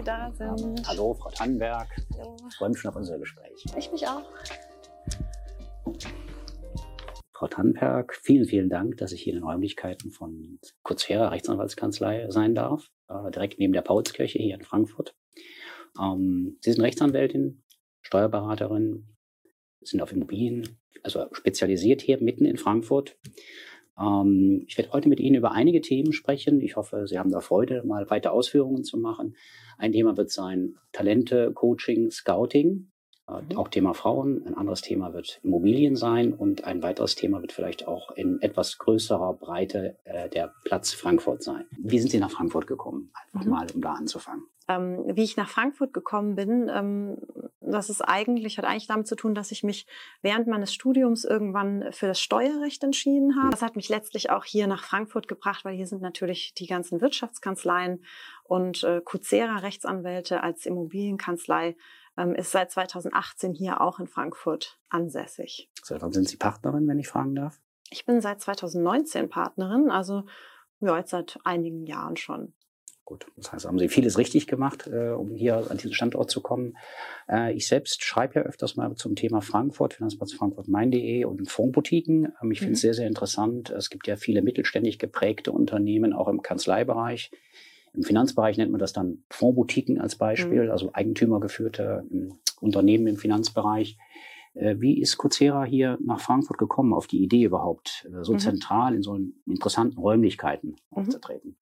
Sie da sind. Hallo, Frau Tannenberg. Hallo. Ich freue mich schon auf unser Gespräch. Ich mich auch. Frau Tannenberg, vielen, vielen Dank, dass ich hier in den Räumlichkeiten von Kurzfera Rechtsanwaltskanzlei sein darf, direkt neben der Paulskirche hier in Frankfurt. Ähm, Sie sind Rechtsanwältin, Steuerberaterin, sind auf Immobilien, also spezialisiert hier mitten in Frankfurt. Ähm, ich werde heute mit Ihnen über einige Themen sprechen. Ich hoffe, Sie haben da Freude, mal weiter Ausführungen zu machen. Ein Thema wird sein Talente, Coaching, Scouting. Äh, auch Thema Frauen. Ein anderes Thema wird Immobilien sein und ein weiteres Thema wird vielleicht auch in etwas größerer Breite äh, der Platz Frankfurt sein. Wie sind Sie nach Frankfurt gekommen? Einfach Mhm. mal, um da anzufangen. Ähm, wie ich nach Frankfurt gekommen bin, ähm, das ist eigentlich, hat eigentlich damit zu tun, dass ich mich während meines Studiums irgendwann für das Steuerrecht entschieden habe. Das hat mich letztlich auch hier nach Frankfurt gebracht, weil hier sind natürlich die ganzen Wirtschaftskanzleien und äh, Kuzera Rechtsanwälte als Immobilienkanzlei ähm, ist seit 2018 hier auch in Frankfurt ansässig. Seit wann sind Sie Partnerin, wenn ich fragen darf? Ich bin seit 2019 Partnerin, also ja, jetzt seit einigen Jahren schon. Gut, das heißt, haben Sie vieles richtig gemacht, äh, um hier an diesen Standort zu kommen. Äh, ich selbst schreibe ja öfters mal zum Thema Frankfurt, Finanzplatz Frankfurt Main.de und Fondsboutiquen. Ähm, ich finde es Mhm. sehr, sehr interessant. Es gibt ja viele mittelständig geprägte Unternehmen, auch im Kanzleibereich. Im Finanzbereich nennt man das dann Fondsboutiquen als Beispiel, Mhm. also eigentümergeführte ähm, Unternehmen im Finanzbereich. Äh, Wie ist Kucera hier nach Frankfurt gekommen, auf die Idee überhaupt, äh, so Mhm. zentral in so interessanten Räumlichkeiten Mhm. aufzutreten?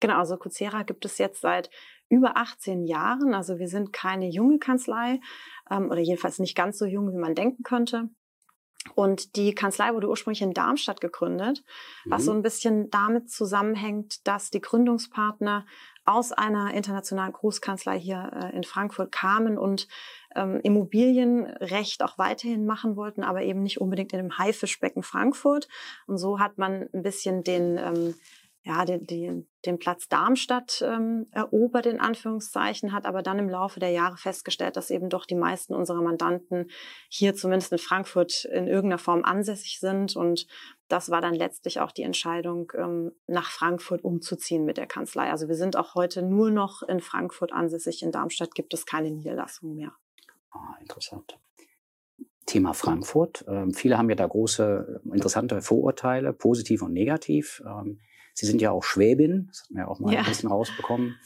Genau, also Kuzera gibt es jetzt seit über 18 Jahren. Also wir sind keine junge Kanzlei ähm, oder jedenfalls nicht ganz so jung, wie man denken könnte. Und die Kanzlei wurde ursprünglich in Darmstadt gegründet, was Mhm. so ein bisschen damit zusammenhängt, dass die Gründungspartner aus einer internationalen Großkanzlei hier äh, in Frankfurt kamen und ähm, Immobilienrecht auch weiterhin machen wollten, aber eben nicht unbedingt in dem Haifischbecken Frankfurt. Und so hat man ein bisschen den ähm, ja, den, den, den Platz Darmstadt ähm, erobert, in Anführungszeichen, hat aber dann im Laufe der Jahre festgestellt, dass eben doch die meisten unserer Mandanten hier zumindest in Frankfurt in irgendeiner Form ansässig sind. Und das war dann letztlich auch die Entscheidung, ähm, nach Frankfurt umzuziehen mit der Kanzlei. Also wir sind auch heute nur noch in Frankfurt ansässig. In Darmstadt gibt es keine Niederlassung mehr. Ah, interessant. Thema Frankfurt. Ähm, viele haben ja da große, äh, interessante Vorurteile, positiv und negativ. Ähm, Sie sind ja auch Schwäbin, das hat man ja auch mal Ja. ein bisschen rausbekommen.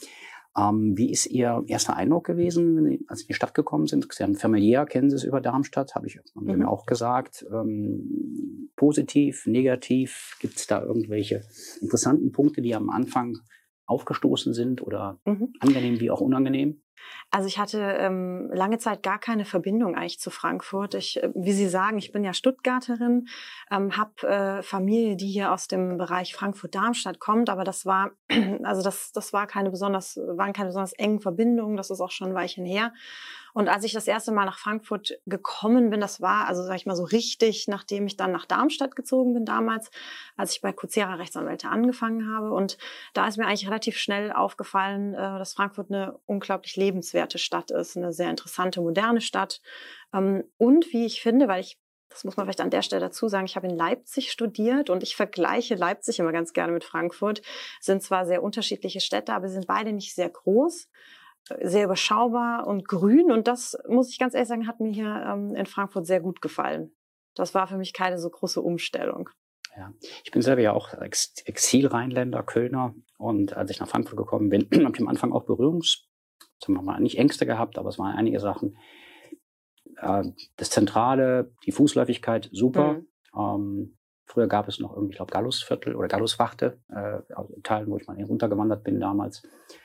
Ähm, wie ist Ihr erster Eindruck gewesen, als Sie in die Stadt gekommen sind? Sie haben familiär, kennen Sie es über Darmstadt, habe ich haben Mhm. mir auch gesagt. Ähm, positiv, negativ, gibt es da irgendwelche interessanten Punkte, die am Anfang aufgestoßen sind oder Mhm. angenehm wie auch unangenehm? Also ich hatte ähm, lange Zeit gar keine Verbindung eigentlich zu Frankfurt. Ich, äh, wie Sie sagen, ich bin ja Stuttgarterin, ähm, habe äh, Familie, die hier aus dem Bereich Frankfurt-Darmstadt kommt, aber das war, also das, das war keine besonders, waren keine besonders engen Verbindungen. Das ist auch schon ein Weilchen her. Und als ich das erste Mal nach Frankfurt gekommen bin, das war, also sag ich mal so richtig, nachdem ich dann nach Darmstadt gezogen bin damals, als ich bei Kuzera Rechtsanwälte angefangen habe. Und da ist mir eigentlich relativ schnell aufgefallen, äh, dass Frankfurt eine unglaublich lebenswerte Stadt ist, eine sehr interessante, moderne Stadt. Ähm, und wie ich finde, weil ich das muss man vielleicht an der Stelle dazu sagen. Ich habe in Leipzig studiert und ich vergleiche Leipzig immer ganz gerne mit Frankfurt. Sind zwar sehr unterschiedliche Städte, aber sie sind beide nicht sehr groß sehr überschaubar und grün. Und das, muss ich ganz ehrlich sagen, hat mir hier ähm, in Frankfurt sehr gut gefallen. Das war für mich keine so große Umstellung. Ja, ich bin selber ja auch Ex Exil-Rheinländer, Kölner. Und als ich nach Frankfurt gekommen bin, habe ich am Anfang auch Berührungs, sagen wir mal, nicht Ängste gehabt, aber es waren einige Sachen. Äh, das Zentrale, die Fußläufigkeit, super. Mhm. Ähm, früher gab es noch irgendwie, ich glaube, Gallusviertel oder Galluswachte, äh, Teilen, wo ich mal runtergewandert bin damals.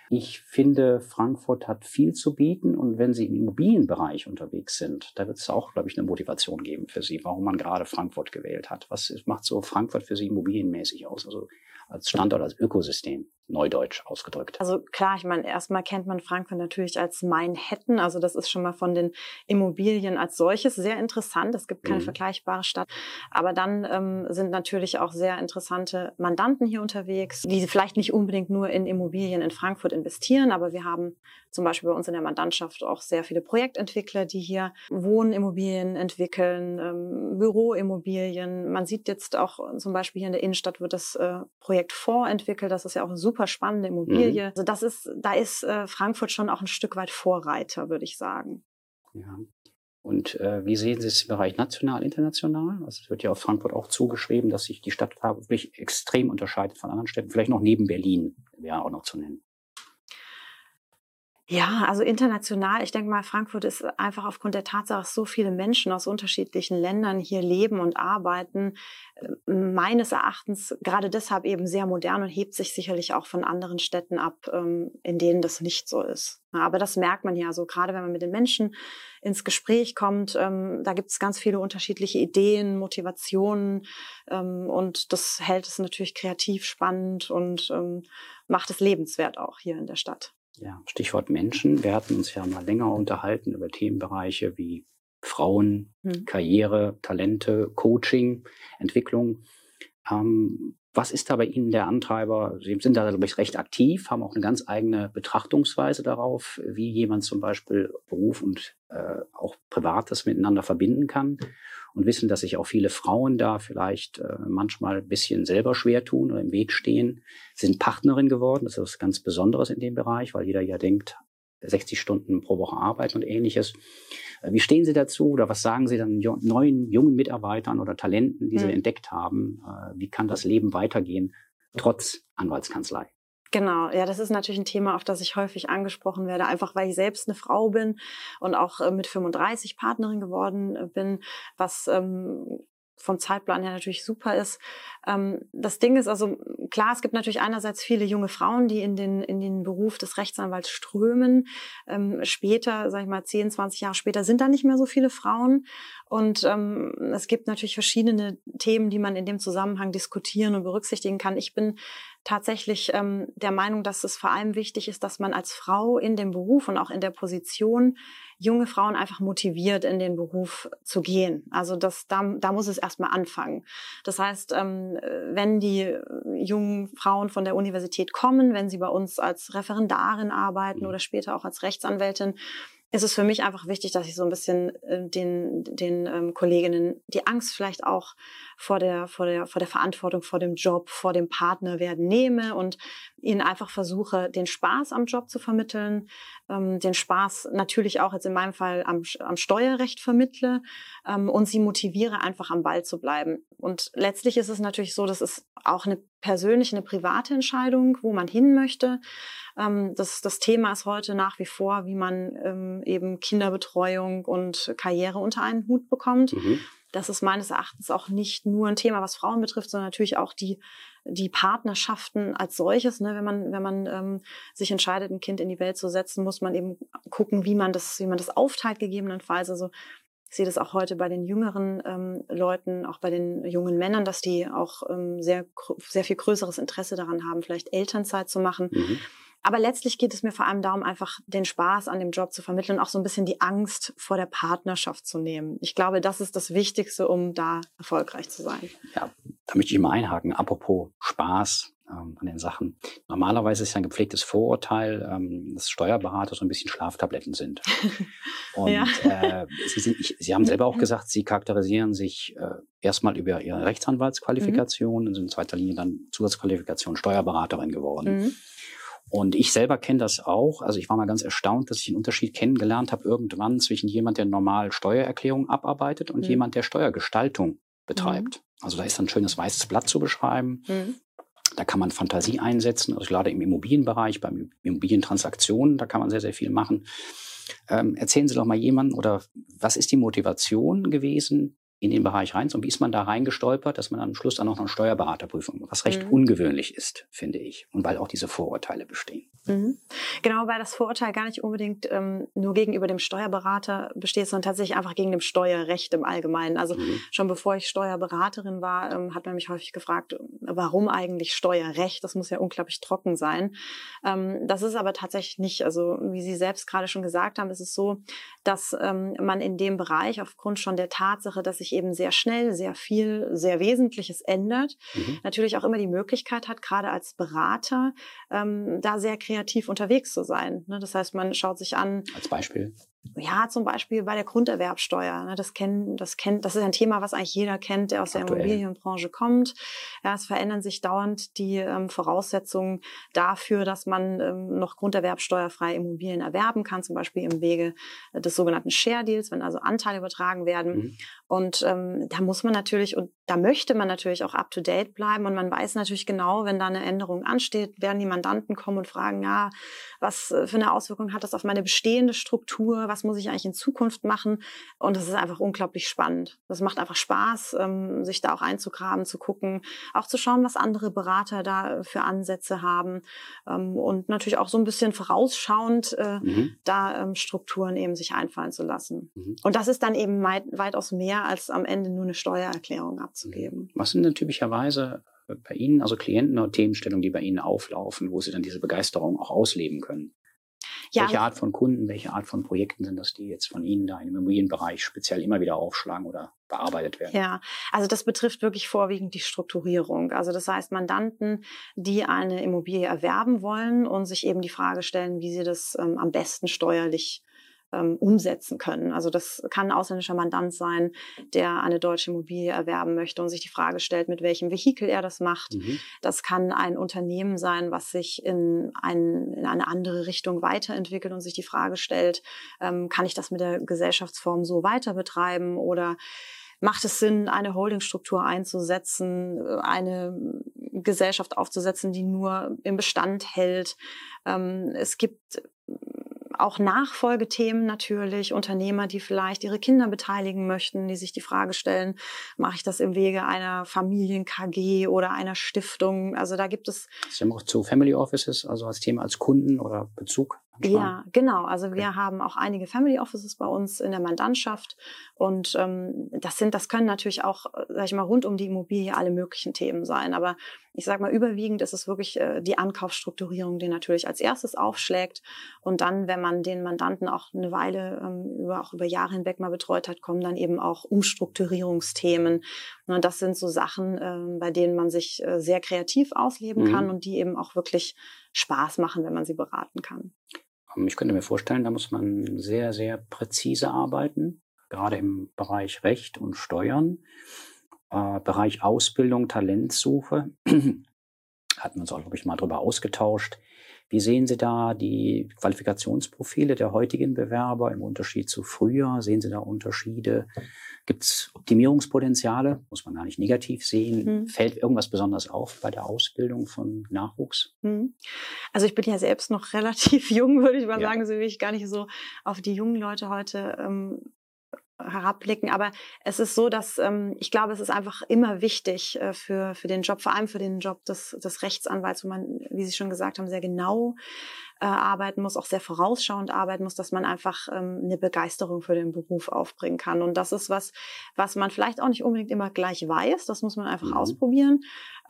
Ich finde, Frankfurt hat viel zu bieten und wenn Sie im Immobilienbereich unterwegs sind, da wird es auch, glaube ich, eine Motivation geben für Sie, warum man gerade Frankfurt gewählt hat. Was macht so Frankfurt für Sie immobilienmäßig aus? Also als Standort, als Ökosystem, neudeutsch ausgedrückt. Also klar, ich meine, erstmal kennt man Frankfurt natürlich als Manhattan. Also das ist schon mal von den Immobilien als solches sehr interessant. Es gibt keine Mhm. vergleichbare Stadt. Aber dann ähm, sind natürlich auch sehr interessante Mandanten hier unterwegs, die vielleicht nicht unbedingt nur in Immobilien in Frankfurt investieren, aber wir haben zum Beispiel bei uns in der Mandantschaft auch sehr viele Projektentwickler, die hier Wohnimmobilien entwickeln, ähm, Büroimmobilien. Man sieht jetzt auch zum Beispiel hier in der Innenstadt wird das äh, Projekt Fonds entwickelt. Das ist ja auch eine super spannende Immobilie. Mhm. Also das ist, da ist äh, Frankfurt schon auch ein Stück weit Vorreiter, würde ich sagen. Ja. Und äh, wie sehen Sie es im Bereich national, international? Also es wird ja auf Frankfurt auch zugeschrieben, dass sich die Stadt wirklich extrem unterscheidet von anderen Städten. Vielleicht noch neben Berlin wäre auch noch zu nennen. Ja, also international. Ich denke mal, Frankfurt ist einfach aufgrund der Tatsache, dass so viele Menschen aus unterschiedlichen Ländern hier leben und arbeiten, äh, meines Erachtens gerade deshalb eben sehr modern und hebt sich sicherlich auch von anderen Städten ab, ähm, in denen das nicht so ist. Aber das merkt man ja so, gerade wenn man mit den Menschen ins Gespräch kommt. Ähm, da gibt es ganz viele unterschiedliche Ideen, Motivationen ähm, und das hält es natürlich kreativ spannend und macht es lebenswert auch hier in der Stadt. Ja, Stichwort Menschen. Wir hatten uns ja mal länger unterhalten über Themenbereiche wie Frauen, hm. Karriere, Talente, Coaching, Entwicklung. Ähm, was ist da bei Ihnen der Antreiber? Sie sind da, glaube ich, recht aktiv, haben auch eine ganz eigene Betrachtungsweise darauf, wie jemand zum Beispiel Beruf und äh, auch Privates miteinander verbinden kann und wissen, dass sich auch viele Frauen da vielleicht äh, manchmal ein bisschen selber schwer tun oder im Weg stehen, sind Partnerin geworden. Das ist was ganz Besonderes in dem Bereich, weil jeder ja denkt, 60 Stunden pro Woche arbeiten und ähnliches. Äh, wie stehen Sie dazu oder was sagen Sie dann neuen jungen Mitarbeitern oder Talenten, die Sie mhm. entdeckt haben? Äh, wie kann das Leben weitergehen, trotz Anwaltskanzlei? Genau, ja, das ist natürlich ein Thema, auf das ich häufig angesprochen werde, einfach weil ich selbst eine Frau bin und auch äh, mit 35 Partnerin geworden äh, bin, was ähm, vom Zeitplan her natürlich super ist. Ähm, das Ding ist also, klar, es gibt natürlich einerseits viele junge Frauen, die in den, in den Beruf des Rechtsanwalts strömen. Ähm, später, sag ich mal, 10, 20 Jahre später sind da nicht mehr so viele Frauen. Und ähm, es gibt natürlich verschiedene Themen, die man in dem Zusammenhang diskutieren und berücksichtigen kann. Ich bin tatsächlich ähm, der Meinung, dass es vor allem wichtig ist, dass man als Frau in dem Beruf und auch in der Position junge Frauen einfach motiviert, in den Beruf zu gehen. Also das, da, da muss es erstmal anfangen. Das heißt, ähm, wenn die jungen Frauen von der Universität kommen, wenn sie bei uns als Referendarin arbeiten oder später auch als Rechtsanwältin, ist es für mich einfach wichtig, dass ich so ein bisschen äh, den, den ähm, Kolleginnen die Angst vielleicht auch vor der, vor, der, vor der Verantwortung, vor dem Job, vor dem Partner werden nehme und ihnen einfach versuche, den Spaß am Job zu vermitteln, ähm, den Spaß natürlich auch jetzt in meinem Fall am, am Steuerrecht vermittle ähm, und sie motiviere, einfach am Ball zu bleiben. Und letztlich ist es natürlich so, dass es auch eine persönliche, eine private Entscheidung, wo man hin möchte. Ähm, das, das Thema ist heute nach wie vor, wie man ähm, eben Kinderbetreuung und Karriere unter einen Hut bekommt. Mhm. Das ist meines Erachtens auch nicht nur ein Thema, was Frauen betrifft, sondern natürlich auch die, die Partnerschaften als solches. Ne? Wenn man, wenn man ähm, sich entscheidet, ein Kind in die Welt zu setzen, muss man eben gucken, wie man das, wie man das aufteilt gegebenenfalls. Also ich sehe das auch heute bei den jüngeren ähm, Leuten, auch bei den jungen Männern, dass die auch ähm, sehr, sehr viel größeres Interesse daran haben, vielleicht Elternzeit zu machen. Mhm. Aber letztlich geht es mir vor allem darum, einfach den Spaß an dem Job zu vermitteln und auch so ein bisschen die Angst vor der Partnerschaft zu nehmen. Ich glaube, das ist das Wichtigste, um da erfolgreich zu sein. Ja, da möchte ich mal einhaken. Apropos Spaß ähm, an den Sachen. Normalerweise ist ja ein gepflegtes Vorurteil, ähm, dass Steuerberater so ein bisschen Schlaftabletten sind. Und ja. äh, Sie, sind, ich, Sie haben selber auch gesagt, Sie charakterisieren sich äh, erstmal über Ihre Rechtsanwaltsqualifikation mhm. und sind in zweiter Linie dann Zusatzqualifikation Steuerberaterin geworden. Mhm. Und ich selber kenne das auch. Also ich war mal ganz erstaunt, dass ich einen Unterschied kennengelernt habe irgendwann zwischen jemand, der normal Steuererklärungen abarbeitet und mhm. jemand, der Steuergestaltung betreibt. Mhm. Also da ist ein schönes weißes Blatt zu beschreiben. Mhm. Da kann man Fantasie einsetzen. Also gerade im Immobilienbereich, bei Immobilientransaktionen, da kann man sehr, sehr viel machen. Ähm, erzählen Sie doch mal jemanden oder was ist die Motivation gewesen, in den Bereich rein. Und wie ist man da reingestolpert, dass man am Schluss dann auch noch eine Steuerberaterprüfung, was recht mhm. ungewöhnlich ist, finde ich. Und weil auch diese Vorurteile bestehen. Mhm. Genau, weil das Vorurteil gar nicht unbedingt ähm, nur gegenüber dem Steuerberater besteht, sondern tatsächlich einfach gegen dem Steuerrecht im Allgemeinen. Also mhm. schon bevor ich Steuerberaterin war, ähm, hat man mich häufig gefragt, warum eigentlich Steuerrecht? Das muss ja unglaublich trocken sein. Ähm, das ist aber tatsächlich nicht. Also wie Sie selbst gerade schon gesagt haben, ist es so, dass ähm, man in dem Bereich aufgrund schon der Tatsache, dass sich sich eben sehr schnell, sehr viel, sehr Wesentliches ändert, mhm. natürlich auch immer die Möglichkeit hat, gerade als Berater, ähm, da sehr kreativ unterwegs zu sein. Ne? Das heißt, man schaut sich an. Als Beispiel? Ja, zum Beispiel bei der Grunderwerbsteuer. Ne, das kennen, das kennt, das ist ein Thema, was eigentlich jeder kennt, der aus der Aktuell. Immobilienbranche kommt. Ja, es verändern sich dauernd die ähm, Voraussetzungen dafür, dass man ähm, noch grunderwerbsteuerfreie Immobilien erwerben kann, zum Beispiel im Wege des sogenannten Share Deals, wenn also Anteile übertragen werden. Mhm. Und ähm, da muss man natürlich und da möchte man natürlich auch up to date bleiben und man weiß natürlich genau, wenn da eine Änderung ansteht, werden die Mandanten kommen und fragen, ja, was äh, für eine Auswirkung hat das auf meine bestehende Struktur? Was muss ich eigentlich in Zukunft machen? Und das ist einfach unglaublich spannend. Das macht einfach Spaß, ähm, sich da auch einzugraben, zu gucken, auch zu schauen, was andere Berater da für Ansätze haben ähm, und natürlich auch so ein bisschen vorausschauend äh, mhm. da ähm, Strukturen eben sich einfallen zu lassen. Mhm. Und das ist dann eben weit, weitaus mehr als am Ende nur eine Steuererklärung abzugeben. Was sind denn typischerweise bei Ihnen, also Klienten oder Themenstellungen, die bei Ihnen auflaufen, wo Sie dann diese Begeisterung auch ausleben können? Ja. Welche Art von Kunden, welche Art von Projekten sind das, die jetzt von Ihnen da im Immobilienbereich speziell immer wieder aufschlagen oder bearbeitet werden? Ja, also das betrifft wirklich vorwiegend die Strukturierung. Also das heißt Mandanten, die eine Immobilie erwerben wollen und sich eben die Frage stellen, wie sie das ähm, am besten steuerlich ähm, umsetzen können. Also das kann ein ausländischer Mandant sein, der eine deutsche Immobilie erwerben möchte und sich die Frage stellt, mit welchem Vehikel er das macht. Mhm. Das kann ein Unternehmen sein, was sich in, ein, in eine andere Richtung weiterentwickelt und sich die Frage stellt, ähm, kann ich das mit der Gesellschaftsform so weiter betreiben oder macht es Sinn, eine Holdingstruktur einzusetzen, eine Gesellschaft aufzusetzen, die nur im Bestand hält. Ähm, es gibt auch Nachfolgethemen natürlich, Unternehmer, die vielleicht ihre Kinder beteiligen möchten, die sich die Frage stellen, mache ich das im Wege einer Familien-KG oder einer Stiftung? Also da gibt es. Sie haben auch zu Family Offices, also als Thema als Kunden oder Bezug ja, genau. Also okay. wir haben auch einige Family Offices bei uns in der Mandantschaft und ähm, das sind, das können natürlich auch, sag ich mal, rund um die Immobilie alle möglichen Themen sein. Aber ich sage mal, überwiegend ist es wirklich äh, die Ankaufsstrukturierung, die natürlich als erstes aufschlägt. Und dann, wenn man den Mandanten auch eine Weile ähm, über, auch über Jahre hinweg mal betreut hat, kommen dann eben auch Umstrukturierungsthemen. Und das sind so Sachen, äh, bei denen man sich äh, sehr kreativ ausleben mhm. kann und die eben auch wirklich Spaß machen, wenn man sie beraten kann. Ähm, ich könnte mir vorstellen, da muss man sehr, sehr präzise arbeiten, gerade im Bereich Recht und Steuern, äh, Bereich Ausbildung, Talentsuche. Hatten wir uns auch, glaube ich, mal drüber ausgetauscht. Wie sehen Sie da die Qualifikationsprofile der heutigen Bewerber im Unterschied zu früher? Sehen Sie da Unterschiede? Gibt es Optimierungspotenziale? Muss man gar nicht negativ sehen. Mhm. Fällt irgendwas besonders auf bei der Ausbildung von Nachwuchs? Mhm. Also ich bin ja selbst noch relativ jung, würde ich mal ja. sagen. So will ich gar nicht so auf die jungen Leute heute ähm, herabblicken. Aber es ist so, dass ähm, ich glaube, es ist einfach immer wichtig äh, für, für den Job, vor allem für den Job des, des Rechtsanwalts, wo man, wie Sie schon gesagt haben, sehr genau äh, arbeiten muss, auch sehr vorausschauend arbeiten muss, dass man einfach ähm, eine Begeisterung für den Beruf aufbringen kann. Und das ist was, was man vielleicht auch nicht unbedingt immer gleich weiß. Das muss man einfach mhm. ausprobieren.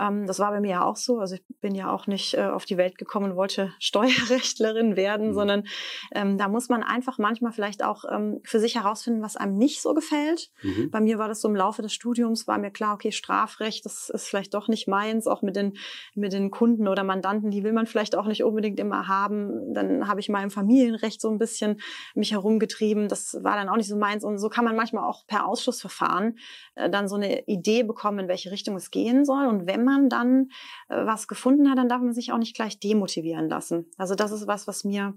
Ähm, das war bei mir ja auch so. Also ich bin ja auch nicht äh, auf die Welt gekommen und wollte Steuerrechtlerin werden, mhm. sondern ähm, da muss man einfach manchmal vielleicht auch ähm, für sich herausfinden, was einem nicht so gefällt. Mhm. Bei mir war das so im Laufe des Studiums, war mir klar, okay, Strafrecht, das ist vielleicht doch nicht meins, auch mit den, mit den Kunden oder Mandanten, die will man vielleicht auch nicht unbedingt immer haben. Dann habe ich mal im Familienrecht so ein bisschen mich herumgetrieben. Das war dann auch nicht so meins. Und so kann man manchmal auch per Ausschussverfahren äh, dann so eine Idee bekommen, in welche Richtung es gehen soll. Und wenn man dann äh, was gefunden hat, dann darf man sich auch nicht gleich demotivieren lassen. Also das ist was, was mir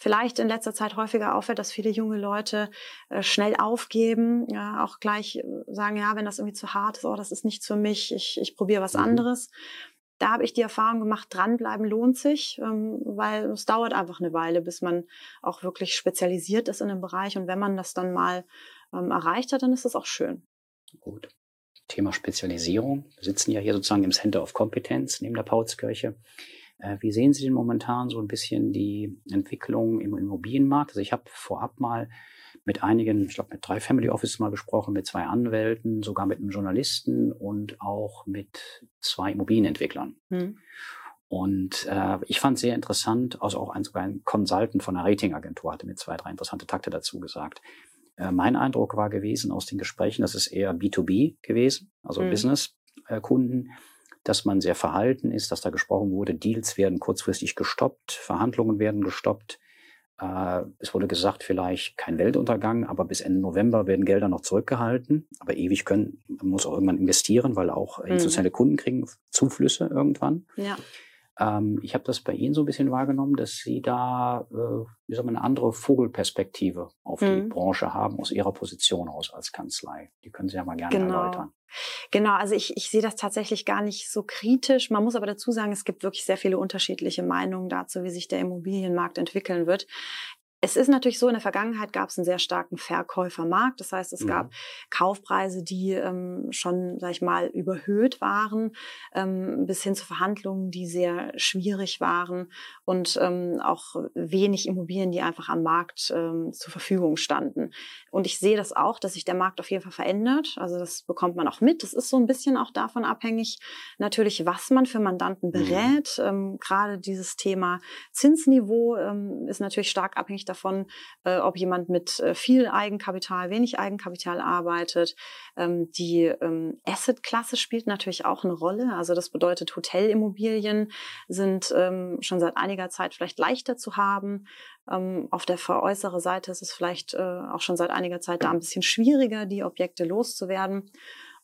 vielleicht in letzter Zeit häufiger auffällt, dass viele junge Leute äh, schnell aufgeben, ja, auch gleich äh, sagen, ja, wenn das irgendwie zu hart ist, oh, das ist nichts für mich, ich, ich probiere was mhm. anderes. Da habe ich die Erfahrung gemacht, dranbleiben lohnt sich, ähm, weil es dauert einfach eine Weile, bis man auch wirklich spezialisiert ist in einem Bereich. Und wenn man das dann mal ähm, erreicht hat, dann ist das auch schön. Gut. Thema Spezialisierung. Wir sitzen ja hier sozusagen im Center of Competence neben der Paulskirche. Äh, wie sehen Sie denn momentan so ein bisschen die Entwicklung im Immobilienmarkt? Also ich habe vorab mal mit einigen, ich glaube mit drei Family Offices mal gesprochen, mit zwei Anwälten, sogar mit einem Journalisten und auch mit zwei Immobilienentwicklern. Mhm. Und äh, ich fand sehr interessant, also auch ein, sogar ein Consultant von einer Ratingagentur hatte mir zwei, drei interessante Takte dazu gesagt. Äh, mein Eindruck war gewesen aus den Gesprächen, das ist eher B2B gewesen, also mhm. Business-Kunden, dass man sehr verhalten ist, dass da gesprochen wurde, Deals werden kurzfristig gestoppt, Verhandlungen werden gestoppt. Äh, es wurde gesagt, vielleicht kein Weltuntergang, aber bis Ende November werden Gelder noch zurückgehalten. Aber ewig können, man muss auch irgendwann investieren, weil auch mhm. institutionelle Kunden kriegen Zuflüsse irgendwann. Ja. Ähm, ich habe das bei Ihnen so ein bisschen wahrgenommen, dass Sie da, äh, wie soll man, eine andere Vogelperspektive auf mhm. die Branche haben, aus Ihrer Position aus als Kanzlei. Die können Sie ja mal gerne genau. erläutern. Genau, also ich, ich sehe das tatsächlich gar nicht so kritisch. Man muss aber dazu sagen, es gibt wirklich sehr viele unterschiedliche Meinungen dazu, wie sich der Immobilienmarkt entwickeln wird. Es ist natürlich so, in der Vergangenheit gab es einen sehr starken Verkäufermarkt. Das heißt, es mhm. gab Kaufpreise, die ähm, schon, sag ich mal, überhöht waren, ähm, bis hin zu Verhandlungen, die sehr schwierig waren und ähm, auch wenig Immobilien, die einfach am Markt ähm, zur Verfügung standen. Und ich sehe das auch, dass sich der Markt auf jeden Fall verändert. Also das bekommt man auch mit. Das ist so ein bisschen auch davon abhängig, natürlich, was man für Mandanten mhm. berät. Mhm. Gerade dieses Thema Zinsniveau ähm, ist natürlich stark abhängig davon, äh, ob jemand mit äh, viel Eigenkapital, wenig Eigenkapital arbeitet. Ähm, die ähm, Asset-Klasse spielt natürlich auch eine Rolle. Also das bedeutet, Hotelimmobilien sind ähm, schon seit einiger Zeit vielleicht leichter zu haben. Ähm, auf der veräußere Seite ist es vielleicht äh, auch schon seit einiger Zeit da ein bisschen schwieriger, die Objekte loszuwerden.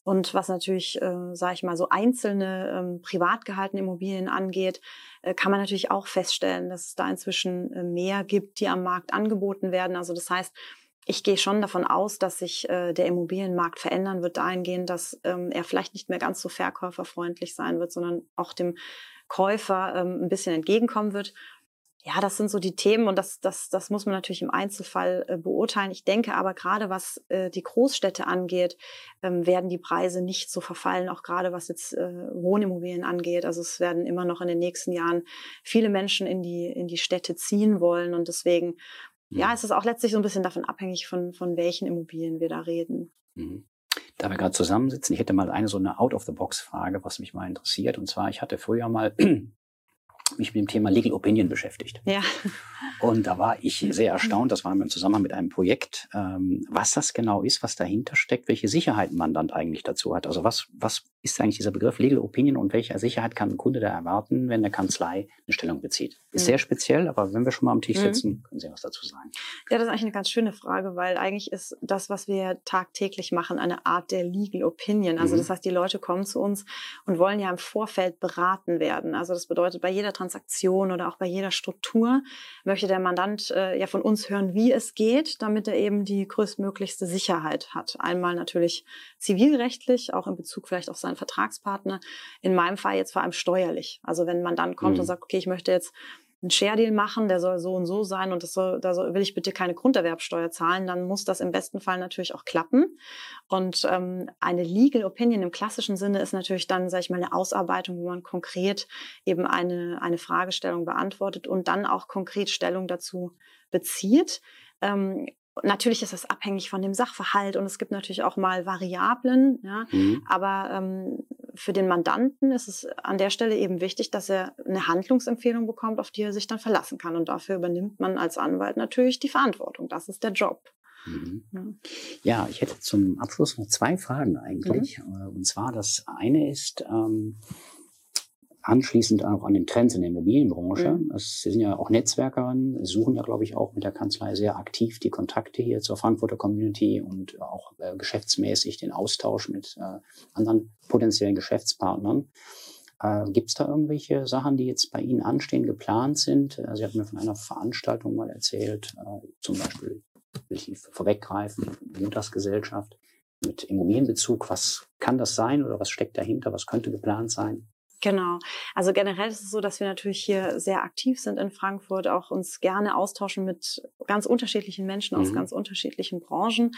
Und was natürlich, äh, sage ich mal, so einzelne ähm, privat gehaltene Immobilien angeht, äh, kann man natürlich auch feststellen, dass es da inzwischen äh, mehr gibt, die am Markt angeboten werden. Also das heißt, ich gehe schon davon aus, dass sich äh, der Immobilienmarkt verändern wird dahingehend, dass ähm, er vielleicht nicht mehr ganz so verkäuferfreundlich sein wird, sondern auch dem Käufer ähm, ein bisschen entgegenkommen wird ja, das sind so die Themen und das, das, das muss man natürlich im Einzelfall äh, beurteilen. Ich denke aber gerade, was äh, die Großstädte angeht, ähm, werden die Preise nicht so verfallen, auch gerade was jetzt äh, Wohnimmobilien angeht. Also es werden immer noch in den nächsten Jahren viele Menschen in die, in die Städte ziehen wollen und deswegen, mhm. ja, es ist auch letztlich so ein bisschen davon abhängig, von, von welchen Immobilien wir da reden. Mhm. Da wir gerade zusammensitzen, ich hätte mal eine so eine Out-of-the-Box-Frage, was mich mal interessiert. Und zwar, ich hatte früher mal mich mit dem Thema Legal Opinion beschäftigt. Ja. Und da war ich sehr erstaunt, das war im Zusammenhang mit einem Projekt, ähm, was das genau ist, was dahinter steckt, welche Sicherheiten man dann eigentlich dazu hat. Also was, was ist eigentlich dieser Begriff Legal Opinion und welche Sicherheit kann ein Kunde da erwarten, wenn eine Kanzlei eine Stellung bezieht? Ist mhm. sehr speziell, aber wenn wir schon mal am Tisch mhm. sitzen, können Sie was dazu sagen. Ja, das ist eigentlich eine ganz schöne Frage, weil eigentlich ist das, was wir tagtäglich machen, eine Art der Legal Opinion. Also mhm. das heißt, die Leute kommen zu uns und wollen ja im Vorfeld beraten werden. Also das bedeutet, bei jeder Transaktion oder auch bei jeder Struktur möchte der Mandant äh, ja von uns hören, wie es geht, damit er eben die größtmöglichste Sicherheit hat. Einmal natürlich zivilrechtlich, auch in Bezug vielleicht auf seinen Vertragspartner. In meinem Fall jetzt vor allem steuerlich. Also wenn man dann kommt mhm. und sagt, okay, ich möchte jetzt einen Share-Deal machen, der soll so und so sein und das soll, da soll, will ich bitte keine Grunderwerbsteuer zahlen, dann muss das im besten Fall natürlich auch klappen. Und ähm, eine Legal Opinion im klassischen Sinne ist natürlich dann, sage ich mal, eine Ausarbeitung, wo man konkret eben eine, eine Fragestellung beantwortet und dann auch konkret Stellung dazu bezieht. Ähm, Natürlich ist das abhängig von dem Sachverhalt und es gibt natürlich auch mal Variablen, ja. Mhm. Aber ähm, für den Mandanten ist es an der Stelle eben wichtig, dass er eine Handlungsempfehlung bekommt, auf die er sich dann verlassen kann. Und dafür übernimmt man als Anwalt natürlich die Verantwortung. Das ist der Job. Mhm. Ja. ich hätte zum Abschluss noch zwei Fragen eigentlich. Mhm. Und zwar das eine ist, ähm, anschließend auch an den Trends in der Immobilienbranche. Mhm. Sie sind ja auch Netzwerkerin, suchen ja, glaube ich, auch mit der Kanzlei sehr aktiv die Kontakte hier zur Frankfurter Community und auch äh, geschäftsmäßig den Austausch mit äh, anderen potenziellen Geschäftspartnern. Äh, Gibt es da irgendwelche Sachen, die jetzt bei Ihnen anstehen, geplant sind? Äh, Sie hatten mir von einer Veranstaltung mal erzählt, äh, zum Beispiel, will ich vorweggreifen, Montagsgesellschaft mit Immobilienbezug. Was kann das sein oder was steckt dahinter? Was könnte geplant sein? Genau. Also generell ist es so, dass wir natürlich hier sehr aktiv sind in Frankfurt, auch uns gerne austauschen mit ganz unterschiedlichen Menschen aus mhm. ganz unterschiedlichen Branchen.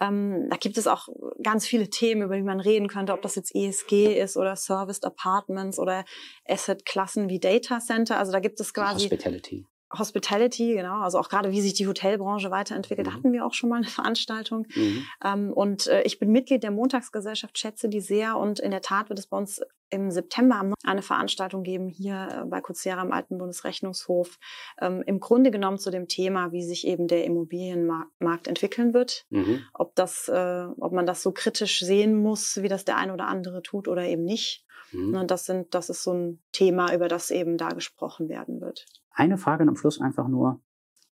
Ähm, da gibt es auch ganz viele Themen, über die man reden könnte, ob das jetzt ESG ist oder Serviced Apartments oder Asset-Klassen wie Data Center. Also da gibt es quasi Hospitality. Hospitality, genau, also auch gerade wie sich die Hotelbranche weiterentwickelt, mhm. hatten wir auch schon mal eine Veranstaltung. Mhm. Ähm, und äh, ich bin Mitglied der Montagsgesellschaft, schätze die sehr und in der Tat wird es bei uns im September eine Veranstaltung geben hier äh, bei Kuzera im Alten Bundesrechnungshof, ähm, im Grunde genommen zu dem Thema, wie sich eben der Immobilienmarkt entwickeln wird, mhm. ob das, äh, ob man das so kritisch sehen muss, wie das der eine oder andere tut oder eben nicht. Mhm. Und das sind, das ist so ein Thema, über das eben da gesprochen werden wird. Eine Frage am Schluss einfach nur.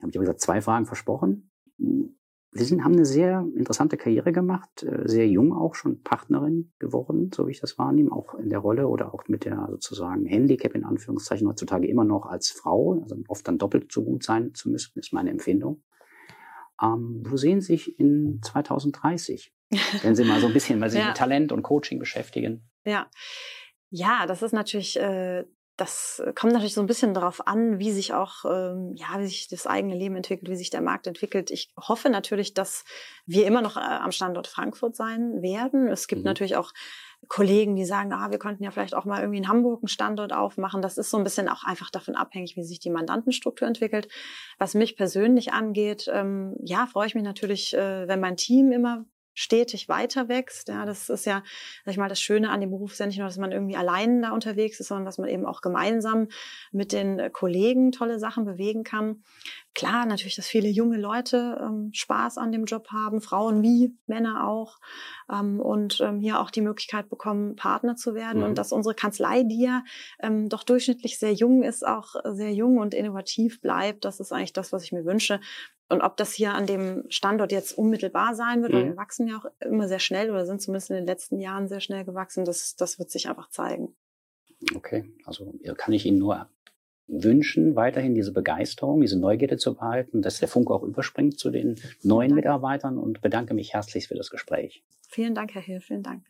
habe ich gesagt, zwei Fragen versprochen. Sie sind, haben eine sehr interessante Karriere gemacht, äh, sehr jung auch schon Partnerin geworden, so wie ich das wahrnehme, auch in der Rolle oder auch mit der sozusagen Handicap in Anführungszeichen heutzutage immer noch als Frau, also oft dann doppelt so gut sein zu müssen, ist meine Empfindung. Ähm, wo sehen Sie sich in 2030? Wenn Sie mal so ein bisschen mal sich ja. mit Talent und Coaching beschäftigen. Ja. Ja, das ist natürlich äh, das kommt natürlich so ein bisschen darauf an, wie sich auch, ähm, ja, wie sich das eigene Leben entwickelt, wie sich der Markt entwickelt. Ich hoffe natürlich, dass wir immer noch äh, am Standort Frankfurt sein werden. Es gibt mhm. natürlich auch Kollegen, die sagen, ah, wir könnten ja vielleicht auch mal irgendwie in Hamburg einen Standort aufmachen. Das ist so ein bisschen auch einfach davon abhängig, wie sich die Mandantenstruktur entwickelt. Was mich persönlich angeht, ähm, ja, freue ich mich natürlich, äh, wenn mein Team immer stetig weiter wächst. Ja, das ist ja, sag ich mal, das Schöne an dem Beruf ist ja nicht nur, dass man irgendwie allein da unterwegs ist, sondern dass man eben auch gemeinsam mit den äh, Kollegen tolle Sachen bewegen kann. Klar, natürlich, dass viele junge Leute ähm, Spaß an dem Job haben, Frauen wie Männer auch, ähm, und ähm, hier auch die Möglichkeit bekommen, Partner zu werden. Mhm. Und dass unsere Kanzlei, die ja ähm, doch durchschnittlich sehr jung ist, auch sehr jung und innovativ bleibt. Das ist eigentlich das, was ich mir wünsche. Und ob das hier an dem Standort jetzt unmittelbar sein wird, mhm. weil wir wachsen ja auch immer sehr schnell oder sind zumindest in den letzten Jahren sehr schnell gewachsen, das, das wird sich einfach zeigen. Okay, also kann ich Ihnen nur wünschen, weiterhin diese Begeisterung, diese Neugierde zu behalten, dass der Funke auch überspringt zu den neuen Mitarbeitern und bedanke mich herzlich für das Gespräch. Vielen Dank, Herr Hill, vielen Dank.